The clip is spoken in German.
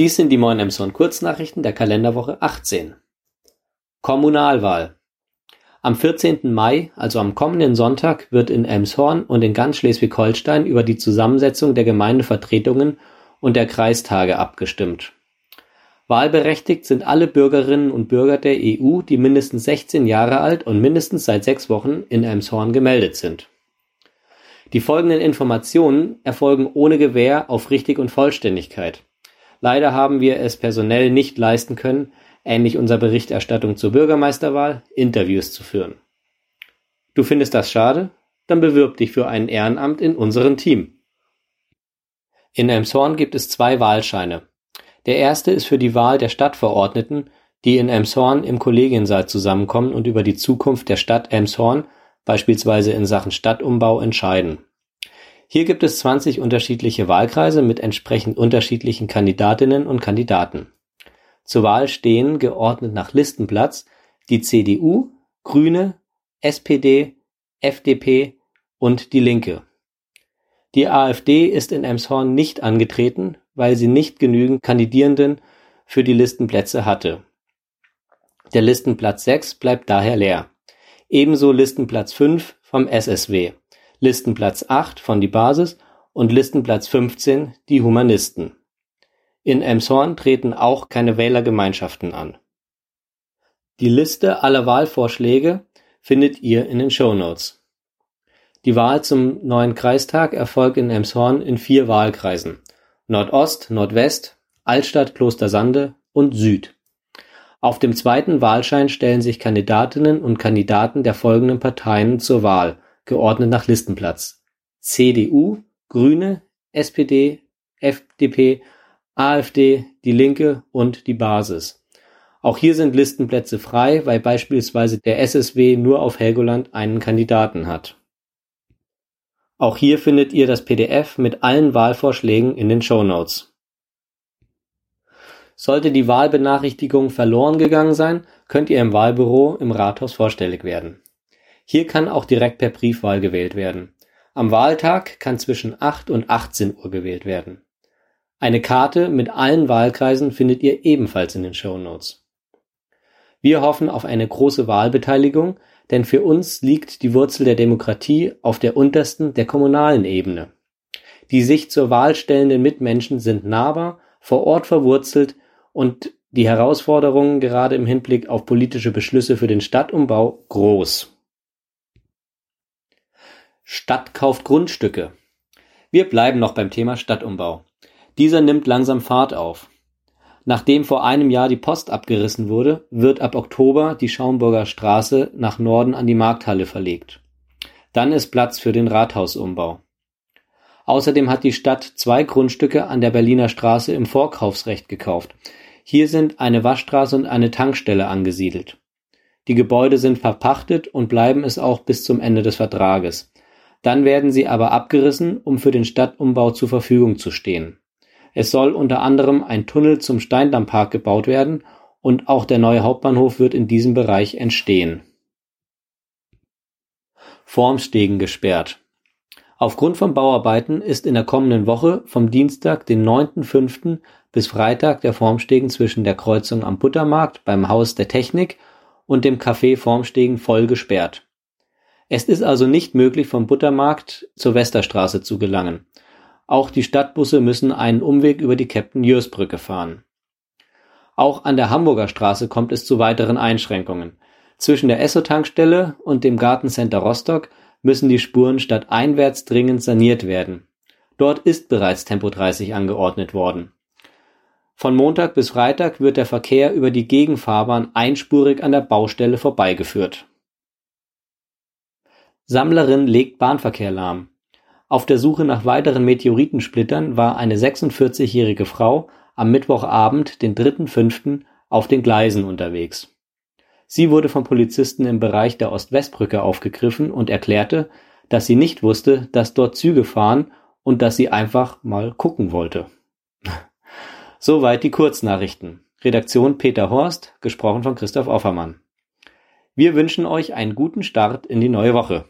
Dies sind die Moin Emshorn Kurznachrichten der Kalenderwoche 18. Kommunalwahl. Am 14. Mai, also am kommenden Sonntag, wird in Elmshorn und in ganz Schleswig-Holstein über die Zusammensetzung der Gemeindevertretungen und der Kreistage abgestimmt. Wahlberechtigt sind alle Bürgerinnen und Bürger der EU, die mindestens 16 Jahre alt und mindestens seit sechs Wochen in Elmshorn gemeldet sind. Die folgenden Informationen erfolgen ohne Gewähr auf Richtig und Vollständigkeit. Leider haben wir es personell nicht leisten können, ähnlich unserer Berichterstattung zur Bürgermeisterwahl, Interviews zu führen. Du findest das schade? Dann bewirb dich für ein Ehrenamt in unserem Team. In Elmshorn gibt es zwei Wahlscheine. Der erste ist für die Wahl der Stadtverordneten, die in Elmshorn im Kollegiensaal zusammenkommen und über die Zukunft der Stadt Elmshorn, beispielsweise in Sachen Stadtumbau, entscheiden. Hier gibt es 20 unterschiedliche Wahlkreise mit entsprechend unterschiedlichen Kandidatinnen und Kandidaten. Zur Wahl stehen, geordnet nach Listenplatz, die CDU, Grüne, SPD, FDP und Die Linke. Die AfD ist in Emshorn nicht angetreten, weil sie nicht genügend Kandidierenden für die Listenplätze hatte. Der Listenplatz 6 bleibt daher leer. Ebenso Listenplatz 5 vom SSW, Listenplatz 8 von die Basis und Listenplatz 15 die Humanisten. In Elmshorn treten auch keine Wählergemeinschaften an. Die Liste aller Wahlvorschläge findet ihr in den Shownotes. Die Wahl zum neuen Kreistag erfolgt in Elmshorn in vier Wahlkreisen: Nordost, Nordwest, Altstadt Klostersande und Süd. Auf dem zweiten Wahlschein stellen sich Kandidatinnen und Kandidaten der folgenden Parteien zur Wahl, geordnet nach Listenplatz: CDU, Grüne, SPD, FDP AfD, Die Linke und die Basis. Auch hier sind Listenplätze frei, weil beispielsweise der SSW nur auf Helgoland einen Kandidaten hat. Auch hier findet ihr das PDF mit allen Wahlvorschlägen in den Shownotes. Sollte die Wahlbenachrichtigung verloren gegangen sein, könnt ihr im Wahlbüro im Rathaus vorstellig werden. Hier kann auch direkt per Briefwahl gewählt werden. Am Wahltag kann zwischen 8 und 18 Uhr gewählt werden. Eine Karte mit allen Wahlkreisen findet ihr ebenfalls in den Shownotes. Wir hoffen auf eine große Wahlbeteiligung, denn für uns liegt die Wurzel der Demokratie auf der untersten, der kommunalen Ebene. Die sich zur Wahl stellenden Mitmenschen sind nahbar, vor Ort verwurzelt und die Herausforderungen gerade im Hinblick auf politische Beschlüsse für den Stadtumbau groß. Stadt kauft Grundstücke. Wir bleiben noch beim Thema Stadtumbau. Dieser nimmt langsam Fahrt auf. Nachdem vor einem Jahr die Post abgerissen wurde, wird ab Oktober die Schaumburger Straße nach Norden an die Markthalle verlegt. Dann ist Platz für den Rathausumbau. Außerdem hat die Stadt zwei Grundstücke an der Berliner Straße im Vorkaufsrecht gekauft. Hier sind eine Waschstraße und eine Tankstelle angesiedelt. Die Gebäude sind verpachtet und bleiben es auch bis zum Ende des Vertrages. Dann werden sie aber abgerissen, um für den Stadtumbau zur Verfügung zu stehen. Es soll unter anderem ein Tunnel zum Steindammpark gebaut werden und auch der neue Hauptbahnhof wird in diesem Bereich entstehen. Formstegen gesperrt. Aufgrund von Bauarbeiten ist in der kommenden Woche vom Dienstag, den 9.5. bis Freitag der Formstegen zwischen der Kreuzung am Buttermarkt beim Haus der Technik und dem Café Formstegen voll gesperrt. Es ist also nicht möglich, vom Buttermarkt zur Westerstraße zu gelangen. Auch die Stadtbusse müssen einen Umweg über die Captain-Jörs-Brücke fahren. Auch an der Hamburger Straße kommt es zu weiteren Einschränkungen. Zwischen der Esso-Tankstelle und dem Gartencenter Rostock müssen die Spuren stadteinwärts dringend saniert werden. Dort ist bereits Tempo 30 angeordnet worden. Von Montag bis Freitag wird der Verkehr über die Gegenfahrbahn einspurig an der Baustelle vorbeigeführt. Sammlerin legt Bahnverkehr lahm. Auf der Suche nach weiteren Meteoritensplittern war eine 46-jährige Frau am Mittwochabend, den 3.5., auf den Gleisen unterwegs. Sie wurde vom Polizisten im Bereich der Ost-West-Brücke aufgegriffen und erklärte, dass sie nicht wusste, dass dort Züge fahren und dass sie einfach mal gucken wollte. Soweit die Kurznachrichten. Redaktion Peter Horst, gesprochen von Christoph Offermann. Wir wünschen euch einen guten Start in die neue Woche.